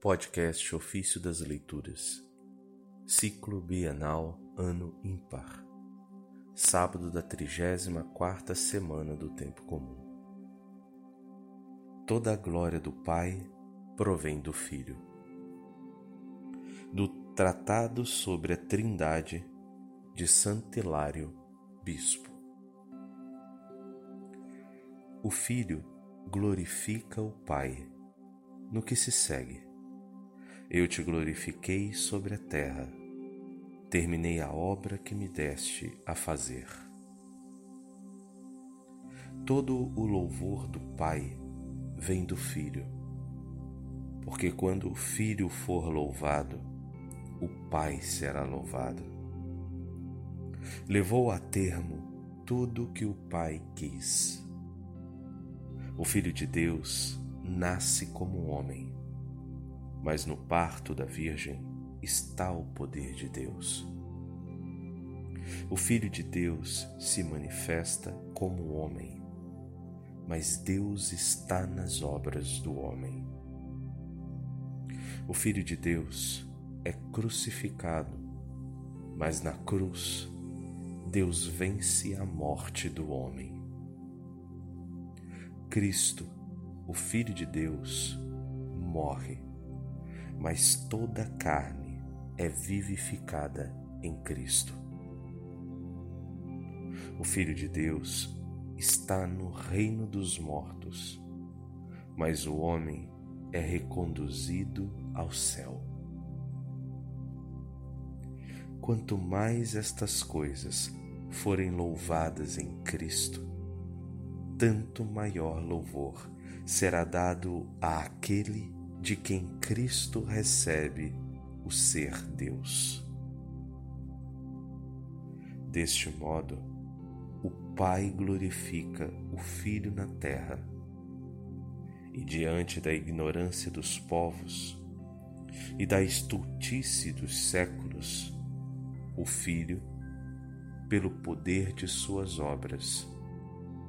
Podcast Ofício das Leituras, Ciclo Bienal Ano Ímpar, sábado da 34 semana do Tempo Comum. Toda a glória do Pai provém do Filho. Do Tratado sobre a Trindade de Santo Hilário, Bispo. O Filho glorifica o Pai no que se segue eu te glorifiquei sobre a terra, terminei a obra que me deste a fazer. Todo o louvor do Pai vem do Filho, porque quando o Filho for louvado, o Pai será louvado. Levou a termo tudo que o Pai quis. O Filho de Deus nasce como homem mas no parto da Virgem está o poder de Deus. O Filho de Deus se manifesta como homem, mas Deus está nas obras do homem. O Filho de Deus é crucificado, mas na cruz Deus vence a morte do homem. Cristo, o Filho de Deus, morre mas toda carne é vivificada em Cristo. O Filho de Deus está no reino dos mortos, mas o homem é reconduzido ao céu. Quanto mais estas coisas forem louvadas em Cristo, tanto maior louvor será dado àquele de quem Cristo recebe o ser Deus. Deste modo, o Pai glorifica o Filho na terra, e diante da ignorância dos povos e da estultice dos séculos, o Filho, pelo poder de suas obras,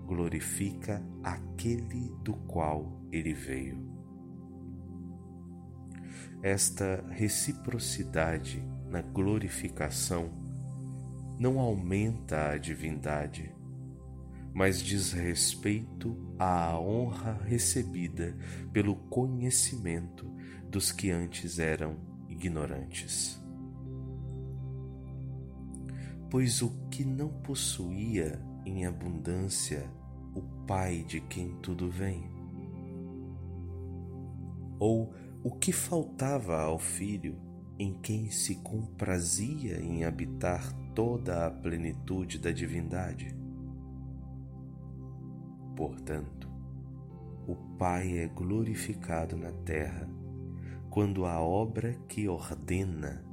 glorifica aquele do qual ele veio esta reciprocidade na glorificação não aumenta a divindade, mas diz respeito à honra recebida pelo conhecimento dos que antes eram ignorantes. Pois o que não possuía em abundância o Pai de quem tudo vem, ou o que faltava ao filho em quem se comprazia em habitar toda a plenitude da divindade? Portanto, o Pai é glorificado na terra quando a obra que ordena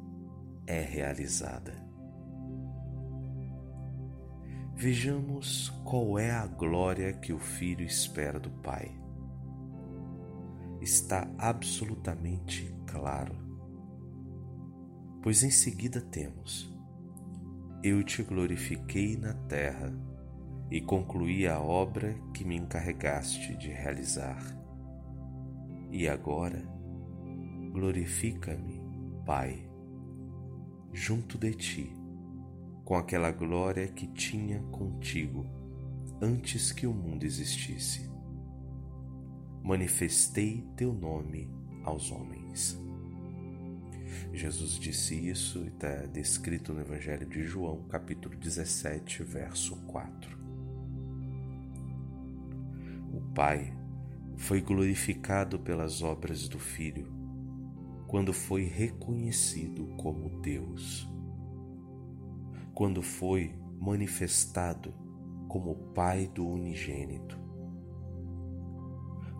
é realizada. Vejamos qual é a glória que o Filho espera do Pai está absolutamente claro. Pois em seguida temos: Eu te glorifiquei na terra e concluí a obra que me encarregaste de realizar. E agora, glorifica-me, Pai, junto de ti, com aquela glória que tinha contigo antes que o mundo existisse manifestei teu nome aos homens. Jesus disse isso e está descrito no Evangelho de João, capítulo 17, verso 4. O Pai foi glorificado pelas obras do Filho quando foi reconhecido como Deus, quando foi manifestado como Pai do unigênito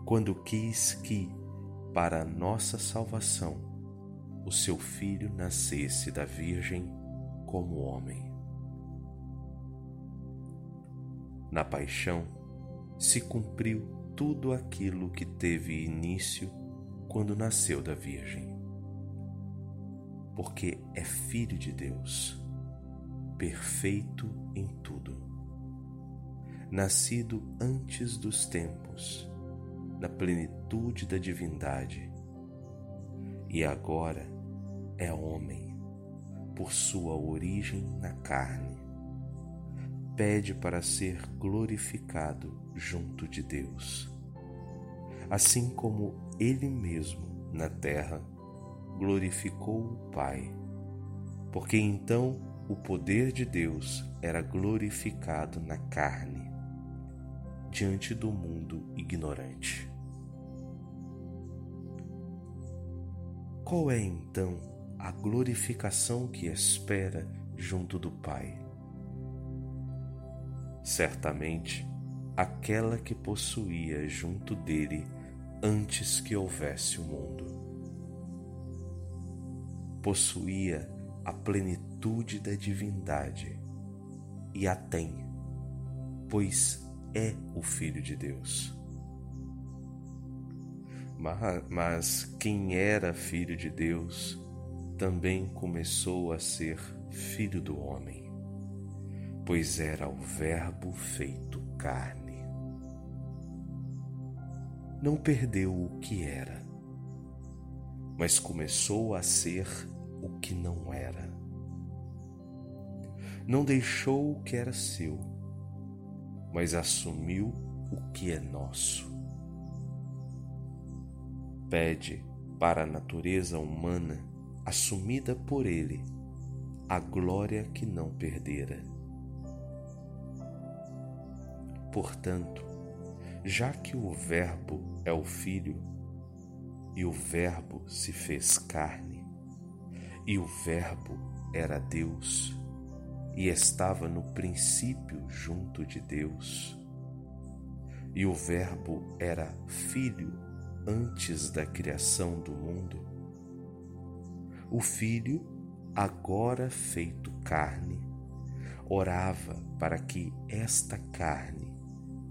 quando quis que, para nossa salvação, o seu filho nascesse da Virgem como homem. Na paixão se cumpriu tudo aquilo que teve início quando nasceu da Virgem. Porque é filho de Deus, perfeito em tudo, nascido antes dos tempos na plenitude da divindade, e agora é homem, por sua origem na carne. Pede para ser glorificado junto de Deus, assim como ele mesmo na terra glorificou o Pai, porque então o poder de Deus era glorificado na carne, diante do mundo ignorante. Qual é então a glorificação que espera junto do Pai? Certamente, aquela que possuía junto dele antes que houvesse o mundo. Possuía a plenitude da divindade e a tem, pois é o Filho de Deus. Mas quem era filho de Deus também começou a ser filho do homem, pois era o Verbo feito carne. Não perdeu o que era, mas começou a ser o que não era. Não deixou o que era seu, mas assumiu o que é nosso pede para a natureza humana assumida por ele a glória que não perdera. Portanto, já que o Verbo é o Filho, e o Verbo se fez carne, e o Verbo era Deus, e estava no princípio junto de Deus, e o Verbo era Filho antes da criação do mundo, o Filho, agora feito carne, orava para que esta carne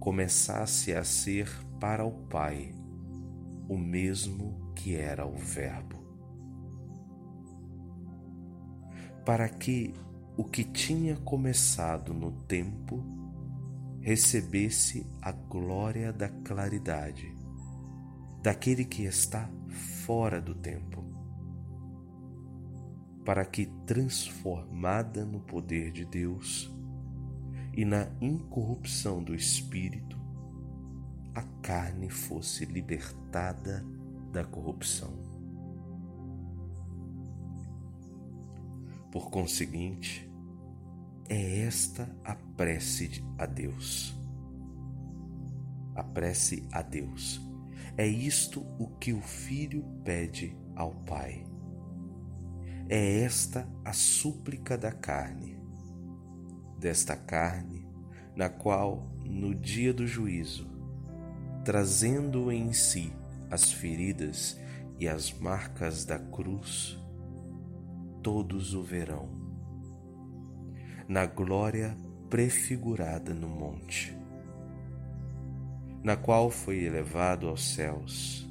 começasse a ser para o Pai o mesmo que era o Verbo. Para que o que tinha começado no tempo recebesse a glória da claridade daquele que está fora do tempo, para que, transformada no poder de Deus e na incorrupção do Espírito, a carne fosse libertada da corrupção. Por conseguinte, é esta a prece a Deus. A prece a Deus é isto o que o filho pede ao Pai. É esta a súplica da carne, desta carne, na qual, no dia do juízo, trazendo em si as feridas e as marcas da cruz, todos o verão, na glória prefigurada no monte na qual foi elevado aos céus,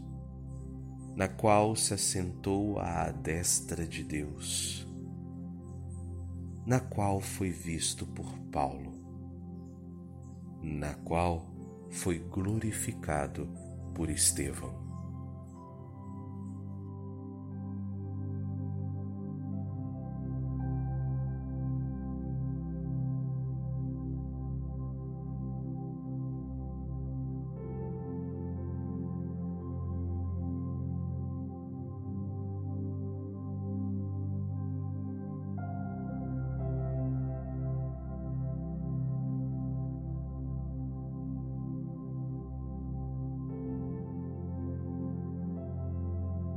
na qual se assentou à destra de Deus, na qual foi visto por Paulo, na qual foi glorificado por Estevão.